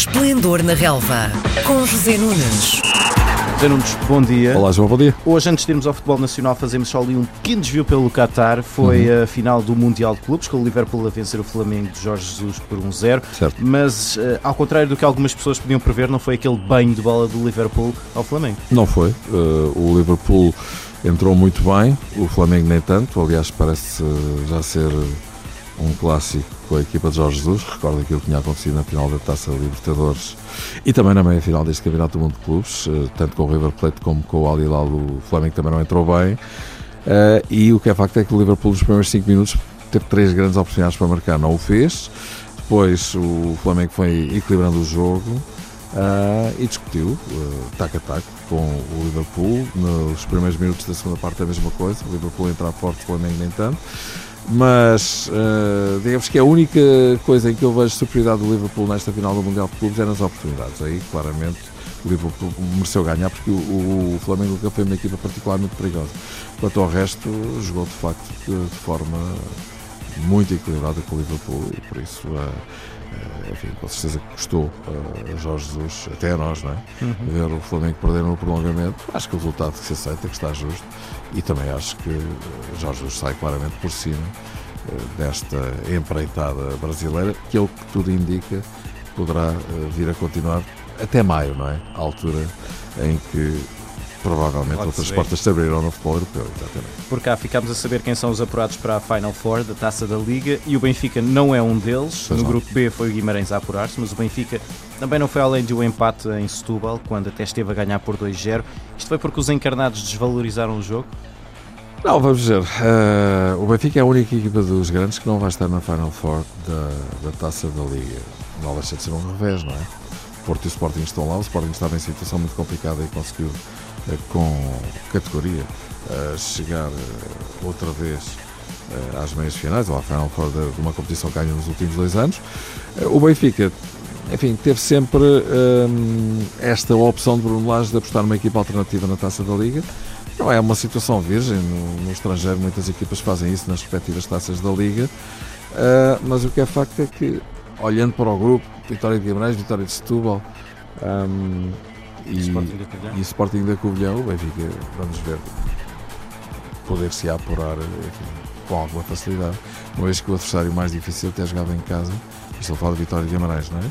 Esplendor na Relva, com José Nunes. José Nunes, bom dia. Olá, João, bom dia. Hoje, antes de irmos ao futebol nacional, fazemos só ali um pequeno desvio pelo Qatar. Foi Uhum. a final do Mundial de Clubes, com o Liverpool a vencer o Flamengo de Jorge Jesus por 1-0. Certo. Mas, eh, ao contrário do que algumas pessoas podiam prever, não foi aquele banho de bola do Liverpool ao Flamengo. Não foi. Uh, o Liverpool entrou muito bem, o Flamengo nem tanto. Aliás, parece uh, já ser um clássico com a equipa de Jorge Jesus. Recordo aquilo que tinha acontecido na final da Taça Libertadores e também na meia-final deste Campeonato do Mundo de Clubes, uh, tanto com o River Plate como com o Al Hilal. O Flamengo também não entrou bem. Uh, e o que é facto é que o Liverpool, nos primeiros 5 minutos, teve três grandes oportunidades para marcar, não o fez. Depois o Flamengo foi equilibrando o jogo. Ah, e discutiu taco a taco com o Liverpool. Nos primeiros minutos da segunda parte, a mesma coisa. O Liverpool entrar forte, o Flamengo nem tanto. Mas uh, digamos que a única coisa em que eu vejo superioridade do Liverpool nesta final do Mundial de Clubes é nas oportunidades. Aí, claramente, o Liverpool mereceu ganhar porque o, o, o Flamengo foi uma equipa particularmente perigosa. Quanto ao resto, jogou de facto de, de forma muito equilibrada com o Liverpool e por isso. Uh, enfim, com certeza que custou uh, a Jorge Jesus, até a nós, não é? Uhum. Ver o Flamengo perder no prolongamento. Acho que o resultado que se aceita, que está justo, e também acho que Jorge Jesus sai claramente por cima desta empreitada brasileira, que é o que tudo indica, poderá vir a continuar até maio, não é? A altura em que provavelmente Pode outras ser. portas se abrirão no futebol europeu, exatamente. Por cá ficámos a saber quem são os apurados para a Final Four da Taça da Liga e o Benfica não é um deles. Pois no não. grupo B foi o Guimarães a apurar-se, mas o Benfica também não foi além de um empate em Setúbal, quando até esteve a ganhar por 2-0. Isto foi porque os encarnados desvalorizaram o jogo. Não, vamos ver. Eh, o Benfica é a única equipa dos grandes que não vai estar na Final Four da, da Taça da Liga. Não deixa de ser um revés, não é? Porto e o Sporting estão lá. O Sporting estava em situação muito complicada e conseguiu, com categoria, eh, chegar eh, outra vez eh, às meias finais ou à Final de, uma competição que ganhou nos últimos dois anos. Eh, o Benfica, enfim, teve sempre hum, esta opção de Bruno Lage de apostar numa equipa alternativa na Taça da Liga. Não é uma situação virgem, no, no estrangeiro muitas equipas fazem isso nas respectivas taças da Liga, Ah, mas o que é facto é que, olhando para o grupo, Vitória de Guimarães, Vitória de Setúbal hum, e, Sporting de Covilhã. e Sporting da Covilhã, o Benfica, vamos ver, poder-se apurar enfim, com alguma facilidade, uma vez que o adversário mais difícil até jogava em casa, estou a falar de Vitória de Guimarães, não é?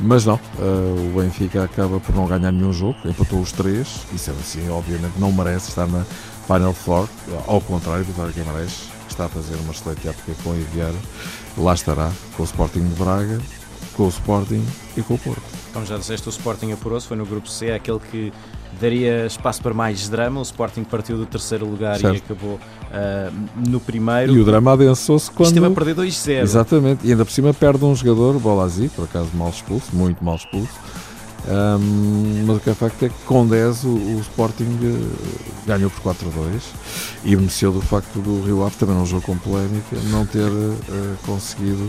Mas não, ah, o Benfica acaba por não ganhar nenhum jogo, empatou os três, e sendo assim, obviamente, não merece estar na Final Four. Ao contrário, Vitória de Guimarães está a fazer uma excelente época com o Vieira, lá estará com o Sporting de Braga, com o Sporting e com o Porto. Como já disseste, o Sporting apurou-se, foi no grupo C, aquele que daria espaço para mais drama. O Sporting partiu do terceiro lugar Certo. e acabou ah, no primeiro. E o drama adensou-se quando. Esteve a perder 2-0. Exatamente, e ainda por cima perde um jogador, o Bolazzi, por acaso mal expulso, muito mal expulso. Ahm, mas o que é facto é que com 10 o, o Sporting eh, ganhou por 4-2 e beneficiou do facto do Rio Ave, também num jogo com polémica, não ter eh, conseguido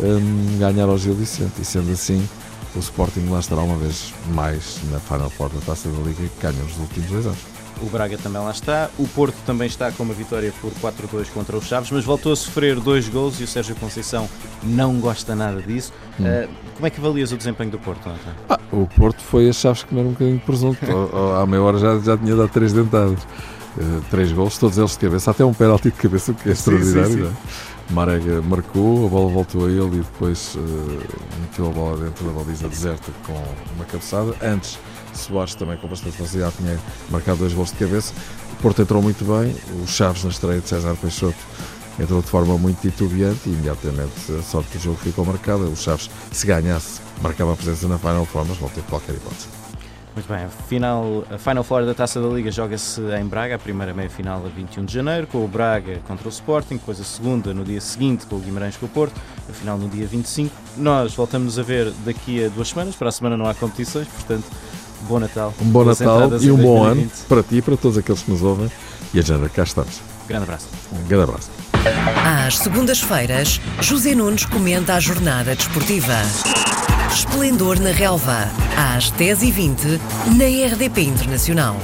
ahm, ganhar ao Gil Vicente. E sendo assim, o Sporting lá estará uma vez mais na Final Four da Taça da Liga que ganhou nos últimos dois anos. O Braga também lá está. O Porto também está com uma vitória por 4-2 contra os Chaves, mas voltou a sofrer dois gols e o Sérgio Conceição não gosta nada disso. Hum. Ah, como é que avalias o desempenho do Porto ontem? Ah, o Porto foi as chaves comer um bocadinho de presunto. À meia hora já, já tinha dado três dentadas. Eh, três gols, todos eles de cabeça, até um penalti de cabeça, o que é extraordinário. sim. não é? Marega marcou, a bola voltou a ele e depois eh, meteu a bola dentro da baliza deserta com uma cabeçada. Antes, Soares também com bastante facilidade tinha marcado dois gols de cabeça. O Porto entrou muito bem, o Chaves na estreia de César Peixoto entrou de forma muito titubeante e imediatamente a sorte do jogo ficou marcada. O Chaves, se ganhasse, marcava a presença na Final Four, mas não teve qualquer hipótese. Muito bem, a final, a Final Four da Taça da Liga joga-se em Braga, a primeira meia-final a 21 de janeiro, com o Braga contra o Sporting, depois a segunda no dia seguinte com o Guimarães com o Porto, a final no dia 25. Nós voltamos a ver daqui a duas semanas, para a semana não há competições, portanto, bom Natal. Um bom boas Natal e um bom ano 2020. para ti e para todos aqueles que nos ouvem. E a Jana, cá estamos. Grande abraço. Um grande abraço. Às segundas-feiras, José Nunes comenta a jornada desportiva. Esplendor na Relva, às 10h20, na RDP Internacional.